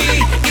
Rocky.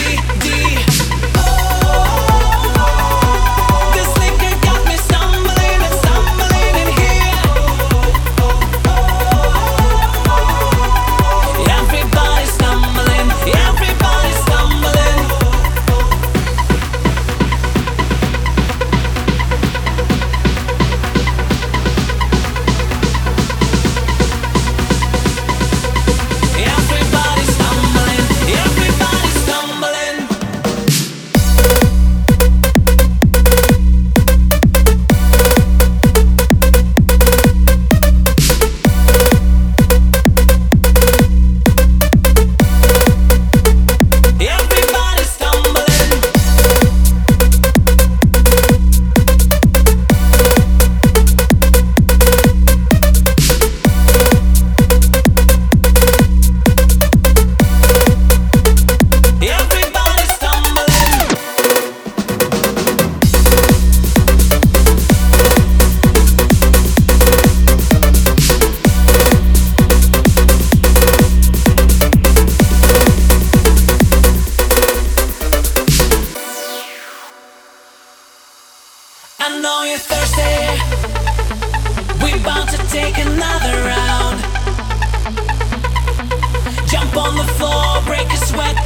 I know you're thirsty. We're about to take another round. Jump on the floor, break a sweat.